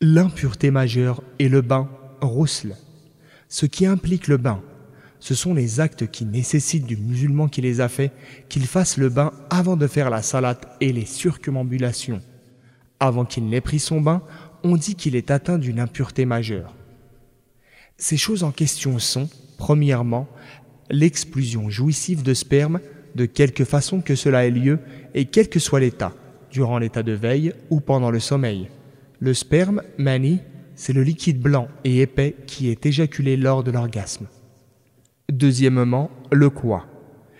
L'impureté majeure est le bain rousle. Ce qui implique le bain, ce sont les actes qui nécessitent du musulman qui les a faits qu'il fasse le bain avant de faire la salate et les circumambulations. Avant qu'il n'ait pris son bain, on dit qu'il est atteint d'une impureté majeure. Ces choses en question sont, premièrement, l'explosion jouissive de sperme, de quelque façon que cela ait lieu et quel que soit l'état, durant l'état de veille ou pendant le sommeil. Le sperme, mani, c'est le liquide blanc et épais qui est éjaculé lors de l'orgasme. Deuxièmement, le quoi.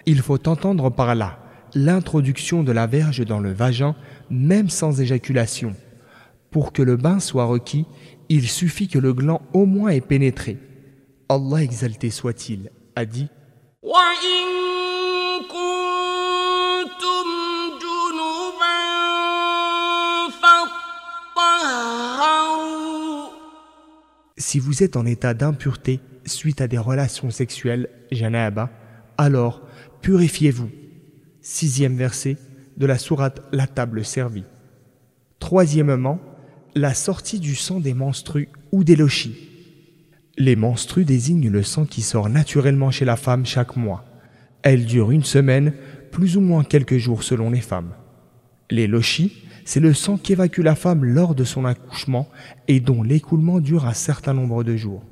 Il faut entendre par là l'introduction de la verge dans le vagin, même sans éjaculation. Pour que le bain soit requis, il suffit que le gland au moins ait pénétré. Allah exalté soit-il, a dit Si vous êtes en état d'impureté suite à des relations sexuelles, janaba, alors purifiez-vous. Sixième verset de la sourate La table servie. Troisièmement, la sortie du sang des menstrues ou des lochis. Les menstrues désignent le sang qui sort naturellement chez la femme chaque mois. Elle dure une semaine, plus ou moins quelques jours selon les femmes. Les lochis c'est le sang qu'évacue la femme lors de son accouchement et dont l'écoulement dure un certain nombre de jours.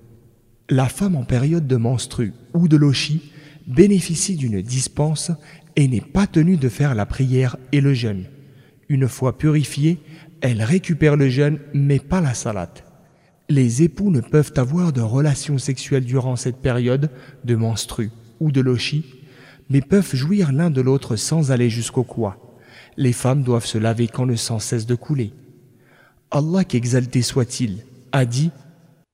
La femme en période de menstru ou de lochi bénéficie d'une dispense et n'est pas tenue de faire la prière et le jeûne. Une fois purifiée, elle récupère le jeûne mais pas la salade. Les époux ne peuvent avoir de relations sexuelles durant cette période de menstru ou de lochi, mais peuvent jouir l'un de l'autre sans aller jusqu'au quoi les femmes doivent se laver quand le sang cesse de couler. Allah qu'exalté soit-il, a dit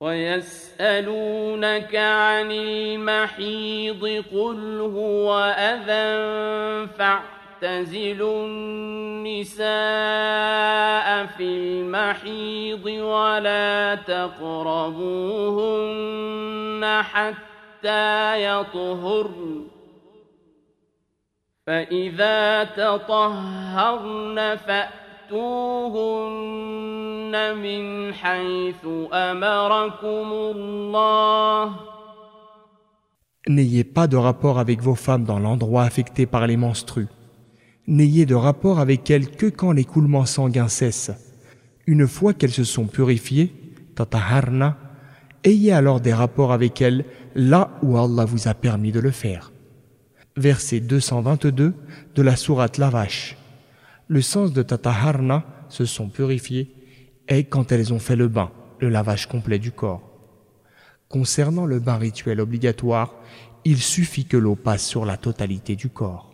ويسألونك عن المحيض قل هو أذى فاعتزلوا النساء في المحيض ولا تقربوهن حتى يطهرن فإذا تطهرن فأتوهن من حيث أمركم الله N'ayez pas de rapport avec vos femmes dans l'endroit affecté par les menstrues. N'ayez de rapport avec elles que quand l'écoulement sanguin cesse. Une fois qu'elles se sont purifiées, tataharna, ayez alors des rapports avec elles là où Allah vous a permis de le faire verset 222 de la sourate La Vache. Le sens de Tataharna, se sont purifiés, est quand elles ont fait le bain, le lavage complet du corps. Concernant le bain rituel obligatoire, il suffit que l'eau passe sur la totalité du corps.